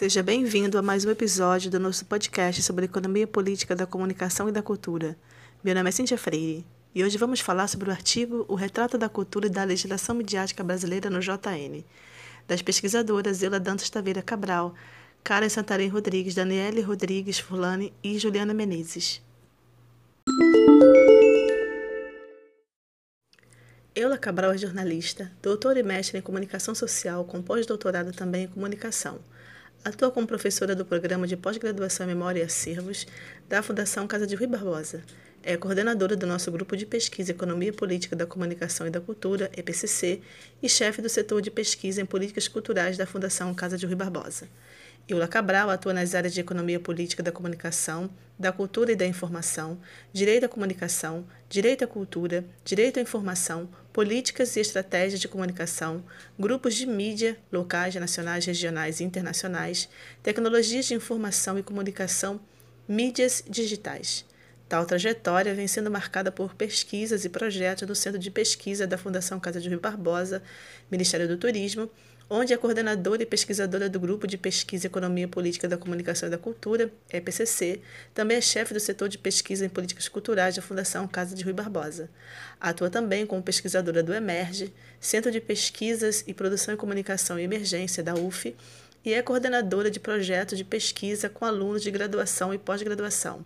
Seja bem-vindo a mais um episódio do nosso podcast sobre economia política da comunicação e da cultura. Meu nome é Cíntia Freire e hoje vamos falar sobre o artigo O Retrato da Cultura e da Legislação Midiática Brasileira no JN, das pesquisadoras Eula Dantas Taveira Cabral, Karen Santarém Rodrigues, Daniele Rodrigues Fulani e Juliana Menezes. Eula Cabral é jornalista, doutora e mestre em comunicação social, com pós-doutorado também em comunicação. Atua como professora do programa de pós-graduação em Memória e Acervos da Fundação Casa de Rui Barbosa. É coordenadora do nosso grupo de pesquisa Economia Política da Comunicação e da Cultura, EPCC, e chefe do setor de pesquisa em políticas culturais da Fundação Casa de Rui Barbosa. Eula Cabral atua nas áreas de Economia Política da Comunicação, da Cultura e da Informação, Direito à Comunicação, Direito à Cultura, Direito à Informação, Políticas e Estratégias de Comunicação, Grupos de Mídia, locais, nacionais, regionais e internacionais, Tecnologias de Informação e Comunicação, Mídias Digitais. Tal trajetória vem sendo marcada por pesquisas e projetos no Centro de Pesquisa da Fundação Casa de Rio Barbosa, Ministério do Turismo, onde é coordenadora e pesquisadora do Grupo de Pesquisa Economia Política da Comunicação e da Cultura, EPCC, também é chefe do setor de pesquisa em políticas culturais da Fundação Casa de Rui Barbosa. Atua também como pesquisadora do EMERGE, Centro de Pesquisas e Produção em Comunicação e Emergência da UF, e é coordenadora de projetos de pesquisa com alunos de graduação e pós-graduação.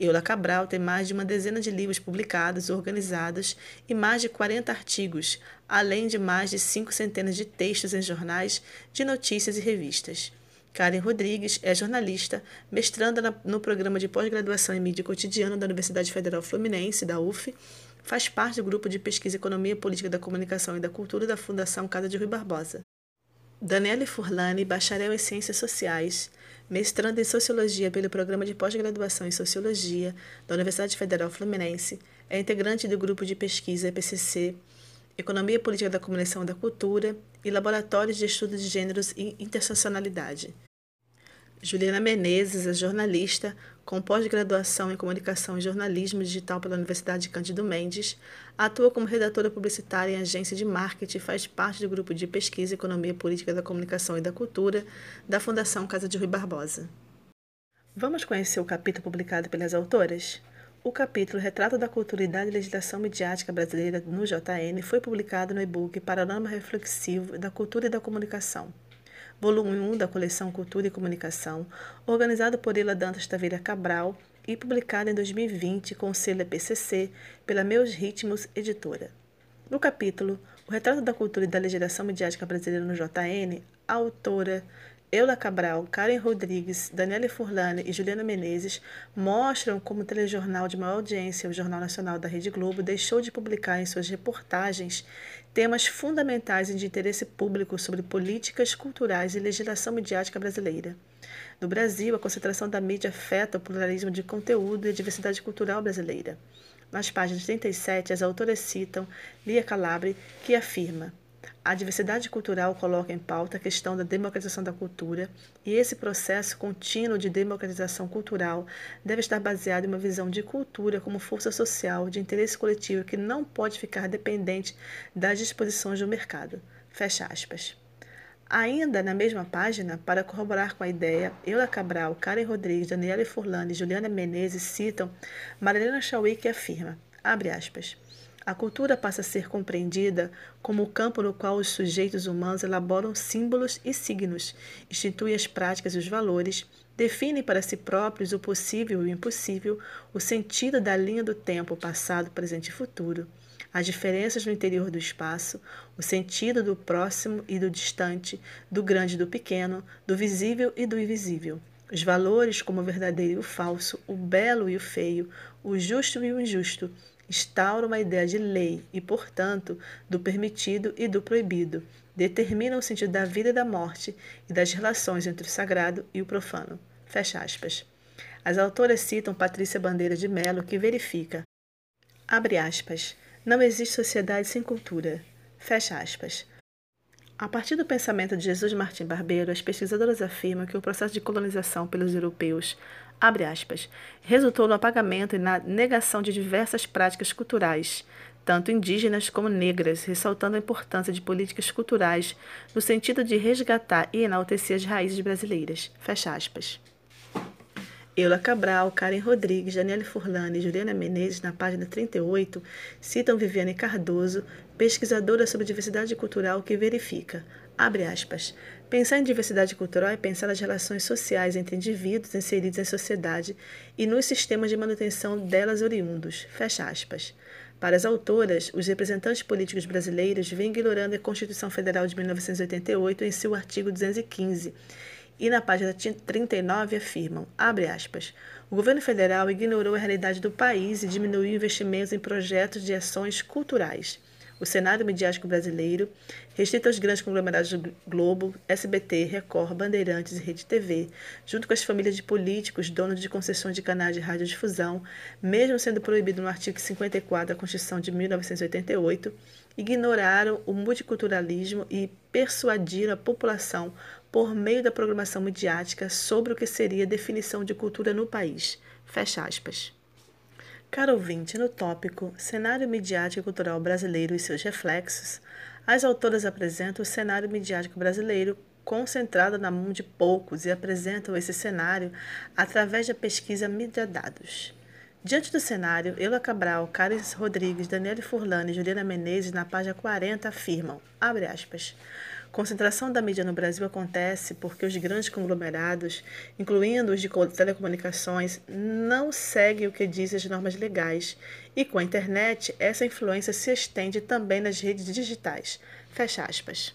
Eula Cabral tem mais de uma dezena de livros publicados, organizados e mais de 40 artigos, além de mais de cinco centenas de textos em jornais, de notícias e revistas. Karen Rodrigues é jornalista, mestranda no programa de pós-graduação em mídia cotidiana da Universidade Federal Fluminense, da UF, faz parte do grupo de pesquisa Economia Política da Comunicação e da Cultura da Fundação Casa de Rui Barbosa. Daniele Furlani, bacharel em Ciências Sociais, mestrando em Sociologia pelo Programa de Pós-Graduação em Sociologia da Universidade Federal Fluminense, é integrante do grupo de pesquisa EPCC, Economia Política da Comunicação da Cultura e Laboratórios de Estudos de Gêneros e Interseccionalidade. Juliana Menezes é jornalista, com pós-graduação em Comunicação e Jornalismo Digital pela Universidade Cândido Mendes, atua como redatora publicitária em agência de marketing e faz parte do grupo de pesquisa Economia Política da Comunicação e da Cultura da Fundação Casa de Rui Barbosa. Vamos conhecer o capítulo publicado pelas autoras? O capítulo Retrato da Cultura e da Legislação Midiática Brasileira no JN foi publicado no e-book Panorama Reflexivo da Cultura e da Comunicação volume 1 da coleção Cultura e Comunicação, organizado por Ela Dantas Taveira Cabral e publicado em 2020 com o selo PCC pela Meus Ritmos Editora. No capítulo O Retrato da Cultura e da Legislação Midiática Brasileira no JN, a autora Eula Cabral, Karen Rodrigues, Daniela Furlane e Juliana Menezes mostram como o telejornal de maior audiência, o Jornal Nacional da Rede Globo, deixou de publicar em suas reportagens temas fundamentais e de interesse público sobre políticas culturais e legislação midiática brasileira. No Brasil, a concentração da mídia afeta o pluralismo de conteúdo e a diversidade cultural brasileira. Nas páginas 37, as autoras citam Lia Calabre, que afirma a diversidade cultural coloca em pauta a questão da democratização da cultura, e esse processo contínuo de democratização cultural deve estar baseado em uma visão de cultura como força social de interesse coletivo que não pode ficar dependente das disposições do mercado. Fecha aspas. Ainda na mesma página, para corroborar com a ideia, Eula Cabral, Karen Rodrigues, Daniela Furlani e Juliana Menezes citam Marilena Chauí que afirma, abre aspas, a cultura passa a ser compreendida como o campo no qual os sujeitos humanos elaboram símbolos e signos, instituem as práticas e os valores, definem para si próprios o possível e o impossível, o sentido da linha do tempo passado, presente e futuro, as diferenças no interior do espaço, o sentido do próximo e do distante, do grande e do pequeno, do visível e do invisível. Os valores como o verdadeiro e o falso, o belo e o feio, o justo e o injusto, instaura uma ideia de lei e, portanto, do permitido e do proibido, determina o sentido da vida e da morte e das relações entre o sagrado e o profano. Fecha aspas. As autoras citam Patrícia Bandeira de Mello, que verifica, abre aspas, não existe sociedade sem cultura, fecha aspas. A partir do pensamento de Jesus Martim Barbeiro, as pesquisadoras afirmam que o processo de colonização pelos europeus abre aspas, resultou no apagamento e na negação de diversas práticas culturais, tanto indígenas como negras, ressaltando a importância de políticas culturais no sentido de resgatar e enaltecer as raízes brasileiras. Fecha aspas. Eula Cabral, Karen Rodrigues, Daniele Furlani e Juliana Menezes, na página 38, citam Viviane Cardoso, pesquisadora sobre diversidade cultural, que verifica, abre aspas, pensar em diversidade cultural é pensar nas relações sociais entre indivíduos inseridos em sociedade e nos sistemas de manutenção delas oriundos, fecha aspas. Para as autoras, os representantes políticos brasileiros vêm ignorando a Constituição Federal de 1988 em seu artigo 215 e na página 39 afirmam, abre aspas, o governo federal ignorou a realidade do país e diminuiu investimentos em projetos de ações culturais. O cenário midiático brasileiro, restrito aos grandes conglomerados do Globo, SBT, Record, Bandeirantes e Rede TV, junto com as famílias de políticos, donos de concessões de canais de radiodifusão, mesmo sendo proibido no artigo 54 da Constituição de 1988, ignoraram o multiculturalismo e persuadiram a população por meio da programação midiática sobre o que seria a definição de cultura no país. Fecha aspas. Caro ouvinte, no tópico Cenário Midiático e Cultural Brasileiro e seus reflexos, as autoras apresentam o cenário midiático brasileiro concentrado na mão de poucos e apresentam esse cenário através da pesquisa Mídia Dados. Diante do cenário, Eula Cabral, Caris Rodrigues, Daniele Furlani e Juliana Menezes, na página 40, afirmam, abre aspas, Concentração da mídia no Brasil acontece porque os grandes conglomerados, incluindo os de telecomunicações, não seguem o que dizem as normas legais. E com a internet, essa influência se estende também nas redes digitais. Fecha aspas.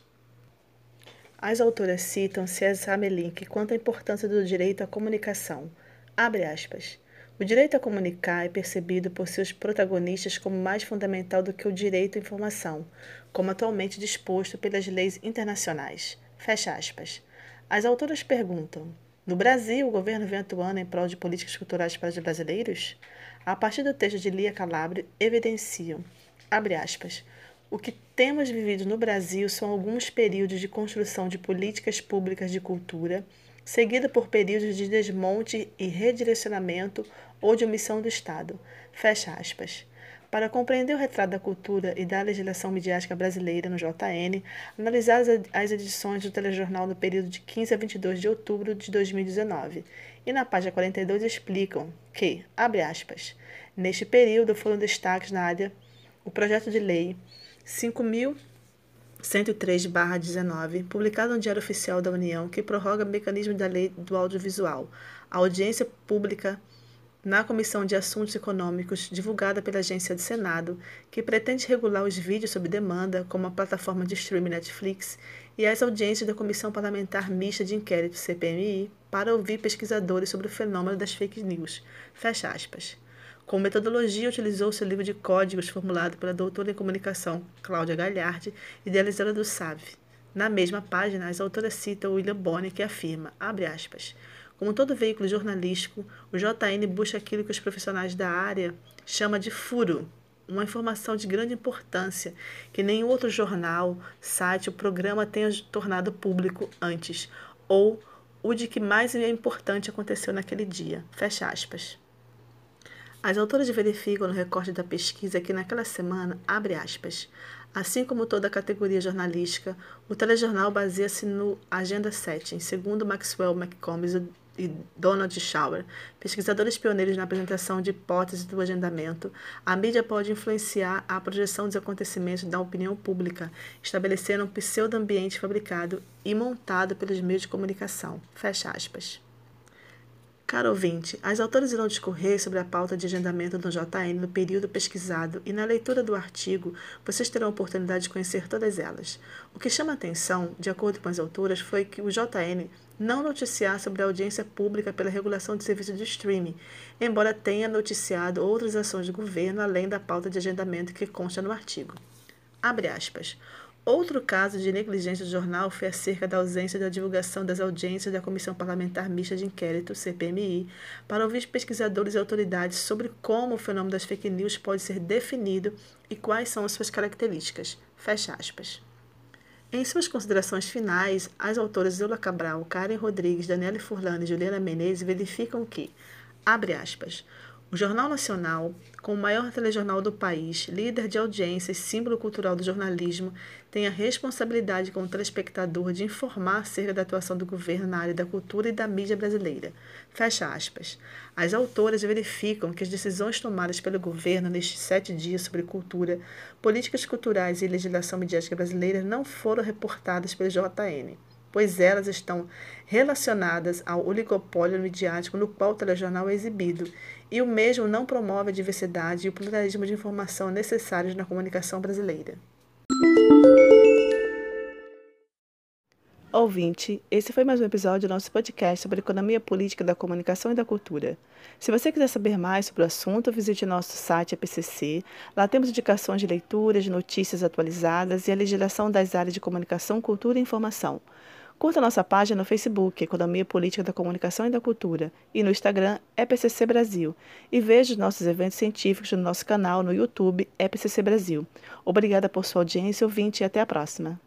As autoras citam César Melink quanto à importância do direito à comunicação. Abre aspas. O direito a comunicar é percebido por seus protagonistas como mais fundamental do que o direito à informação, como atualmente disposto pelas leis internacionais. Fecha aspas. As autoras perguntam: no Brasil, o governo vem atuando em prol de políticas culturais para os brasileiros? A partir do texto de Lia Calabro, evidenciam, abre aspas, o que temos vivido no Brasil são alguns períodos de construção de políticas públicas de cultura seguida por períodos de desmonte e redirecionamento ou de omissão do Estado. Fecha aspas. Para compreender o retrato da cultura e da legislação midiática brasileira no JN, analisar as edições do telejornal no período de 15 a 22 de outubro de 2019. E na página 42 explicam que, abre aspas, neste período foram destaques na área o projeto de lei 5.000 103/19, publicado no Diário Oficial da União, que prorroga o mecanismo da Lei do Audiovisual, a audiência pública na Comissão de Assuntos Econômicos, divulgada pela Agência do Senado, que pretende regular os vídeos sob demanda, como a plataforma de streaming Netflix, e as audiências da Comissão Parlamentar Mista de Inquérito, CPMI, para ouvir pesquisadores sobre o fenômeno das fake news. Fecha aspas. Como metodologia, utilizou seu livro de códigos formulado pela doutora em comunicação Cláudia Galhardi, idealizadora do SAV. Na mesma página, as autoras citam William Bonner, que afirma, abre aspas, como todo veículo jornalístico, o JN busca aquilo que os profissionais da área chamam de furo, uma informação de grande importância que nenhum outro jornal, site ou programa tenha tornado público antes, ou o de que mais importante aconteceu naquele dia. Fecha aspas. As autoras verificam no recorte da pesquisa que naquela semana, abre aspas, assim como toda a categoria jornalística, o telejornal baseia-se no Agenda 7, segundo Maxwell McCombs e Donald Schauer, pesquisadores pioneiros na apresentação de hipóteses do agendamento, a mídia pode influenciar a projeção dos acontecimentos da opinião pública, estabelecendo um pseudo-ambiente fabricado e montado pelos meios de comunicação. Fecha aspas. Caro ouvinte, as autoras irão discorrer sobre a pauta de agendamento do JN no período pesquisado e na leitura do artigo vocês terão a oportunidade de conhecer todas elas. O que chama atenção, de acordo com as autoras, foi que o JN não noticiar sobre a audiência pública pela regulação de serviços de streaming, embora tenha noticiado outras ações do governo além da pauta de agendamento que consta no artigo. Abre aspas. Outro caso de negligência do jornal foi acerca da ausência da divulgação das audiências da Comissão Parlamentar Mista de Inquérito, CPMI, para ouvir pesquisadores e autoridades sobre como o fenômeno das fake news pode ser definido e quais são as suas características. Fecha aspas. Em suas considerações finais, as autoras Eula Cabral, Karen Rodrigues, Daniela Furlano e Juliana Menezes verificam que, abre aspas, O Jornal Nacional, com o maior telejornal do país, líder de audiência e símbolo cultural do jornalismo, tem a responsabilidade como telespectador de informar acerca da atuação do governo na área da cultura e da mídia brasileira. Fecha aspas. As autoras verificam que as decisões tomadas pelo governo nestes sete dias sobre cultura, políticas culturais e legislação midiática brasileira não foram reportadas pelo JN pois elas estão relacionadas ao oligopólio midiático no qual o telejornal é exibido, e o mesmo não promove a diversidade e o pluralismo de informação necessários na comunicação brasileira. Ouvinte, esse foi mais um episódio do nosso podcast sobre economia política da comunicação e da cultura. Se você quiser saber mais sobre o assunto, visite nosso site APCC. Lá temos indicações de leituras, notícias atualizadas e a legislação das áreas de comunicação, cultura e informação. Curta nossa página no Facebook, Economia Política da Comunicação e da Cultura, e no Instagram, EPCC Brasil. E veja os nossos eventos científicos no nosso canal no YouTube, EPCC Brasil. Obrigada por sua audiência, ouvinte, e até a próxima.